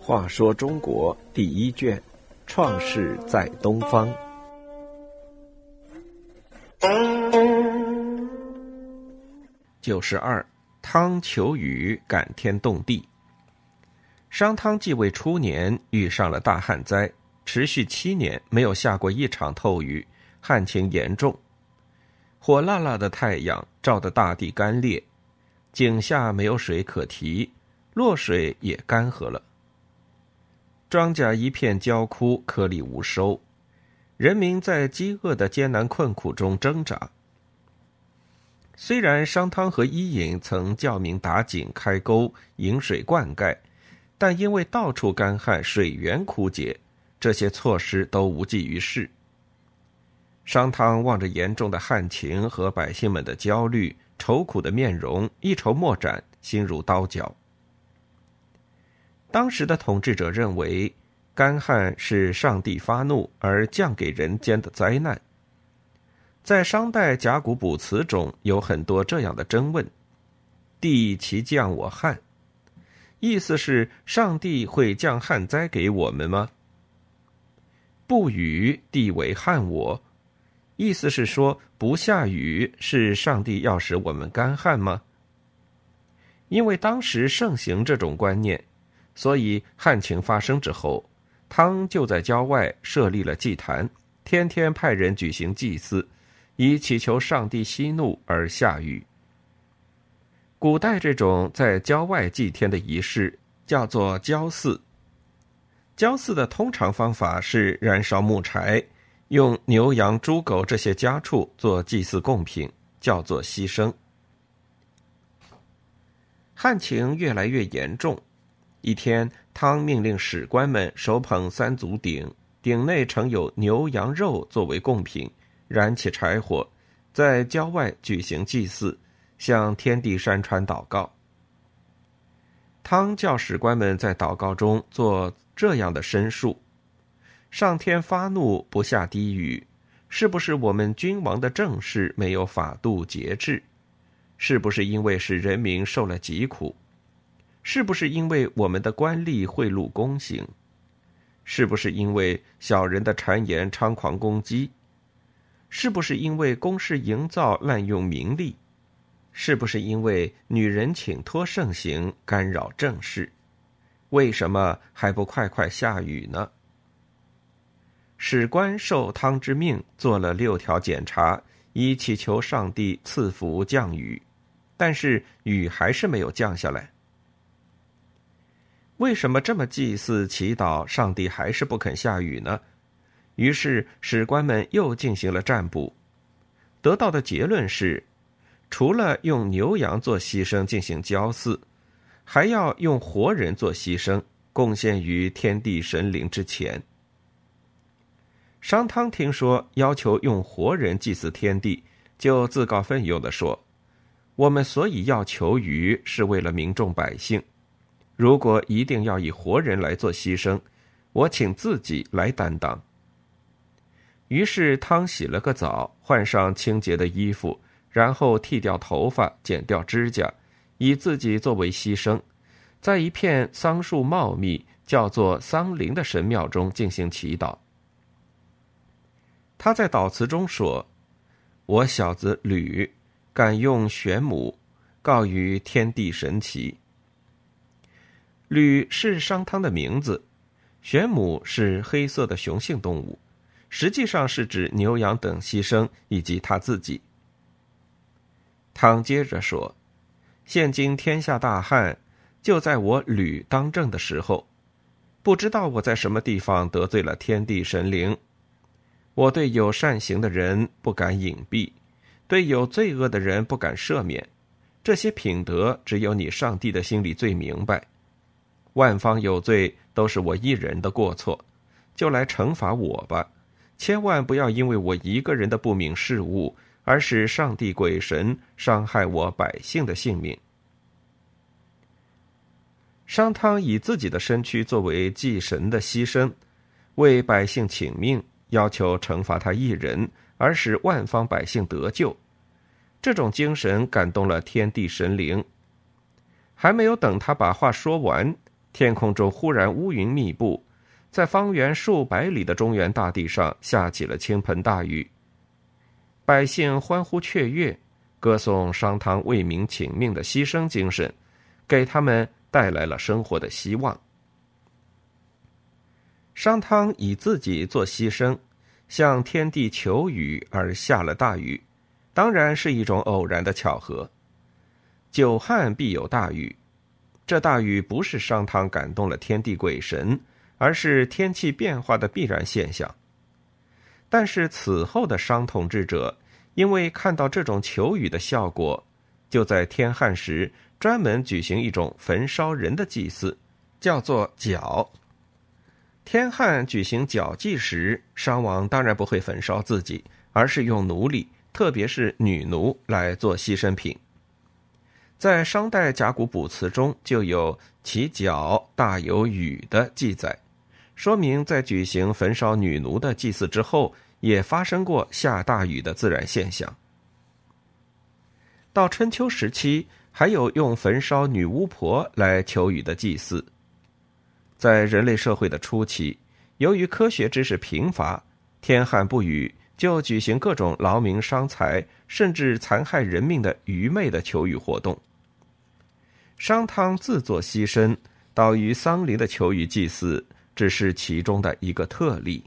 话说中国第一卷，《创世在东方》。九十二，汤求雨，感天动地。商汤继位初年，遇上了大旱灾，持续七年没有下过一场透雨，旱情严重。火辣辣的太阳照得大地干裂，井下没有水可提，洛水也干涸了。庄稼一片焦枯，颗粒无收，人民在饥饿的艰难困苦中挣扎。虽然商汤和伊尹曾教民打井、开沟、引水灌溉。但因为到处干旱，水源枯竭，这些措施都无济于事。商汤望着严重的旱情和百姓们的焦虑、愁苦的面容，一筹莫展，心如刀绞。当时的统治者认为，干旱是上帝发怒而降给人间的灾难。在商代甲骨卜辞中有很多这样的征问：“地其降我旱？”意思是上帝会降旱灾给我们吗？不雨，地为旱我。意思是说不下雨是上帝要使我们干旱吗？因为当时盛行这种观念，所以旱情发生之后，汤就在郊外设立了祭坛，天天派人举行祭祀，以祈求上帝息怒而下雨。古代这种在郊外祭天的仪式叫做郊祀。郊祀的通常方法是燃烧木柴，用牛羊猪狗这些家畜做祭祀贡品，叫做牺牲。旱情越来越严重，一天，汤命令史官们手捧三足鼎，鼎内盛有牛羊肉作为贡品，燃起柴火，在郊外举行祭祀。向天地山川祷告。汤教史官们在祷告中做这样的申述：上天发怒不下低雨，是不是我们君王的政事没有法度节制？是不是因为使人民受了疾苦？是不是因为我们的官吏贿赂公行？是不是因为小人的谗言猖狂攻击？是不是因为公事营造滥用名利？是不是因为女人请托盛行干扰政事？为什么还不快快下雨呢？史官受汤之命做了六条检查，以祈求上帝赐福降雨，但是雨还是没有降下来。为什么这么祭祀祈祷，上帝还是不肯下雨呢？于是史官们又进行了占卜，得到的结论是。除了用牛羊做牺牲进行交祀，还要用活人做牺牲，贡献于天地神灵之前。商汤听说要求用活人祭祀天地，就自告奋勇的说：“我们所以要求鱼，是为了民众百姓。如果一定要以活人来做牺牲，我请自己来担当。”于是汤洗了个澡，换上清洁的衣服。然后剃掉头发，剪掉指甲，以自己作为牺牲，在一片桑树茂密、叫做桑林的神庙中进行祈祷。他在祷词中说：“我小子吕，敢用玄母，告于天地神奇。”吕是商汤的名字，玄母是黑色的雄性动物，实际上是指牛羊等牺牲以及他自己。汤接着说：“现今天下大旱，就在我吕当政的时候，不知道我在什么地方得罪了天地神灵。我对有善行的人不敢隐蔽，对有罪恶的人不敢赦免。这些品德，只有你上帝的心里最明白。万方有罪，都是我一人的过错，就来惩罚我吧。千万不要因为我一个人的不明事物。”而使上帝鬼神伤害我百姓的性命。商汤以自己的身躯作为祭神的牺牲，为百姓请命，要求惩罚他一人，而使万方百姓得救。这种精神感动了天地神灵。还没有等他把话说完，天空中忽然乌云密布，在方圆数百里的中原大地上下起了倾盆大雨。百姓欢呼雀跃，歌颂商汤为民请命的牺牲精神，给他们带来了生活的希望。商汤以自己做牺牲，向天地求雨而下了大雨，当然是一种偶然的巧合。久旱必有大雨，这大雨不是商汤感动了天地鬼神，而是天气变化的必然现象。但是此后的商统治者，因为看到这种求雨的效果，就在天旱时专门举行一种焚烧人的祭祀，叫做角。天旱举行角祭时，商王当然不会焚烧自己，而是用奴隶，特别是女奴来做牺牲品。在商代甲骨卜辞中就有“其角大有雨”的记载，说明在举行焚烧女奴的祭祀之后，也发生过下大雨的自然现象。到春秋时期，还有用焚烧女巫婆来求雨的祭祀。在人类社会的初期，由于科学知识贫乏，天旱不雨，就举行各种劳民伤财，甚至残害人命的愚昧的求雨活动。商汤自作牺牲，岛于桑林的求雨祭祀，只是其中的一个特例。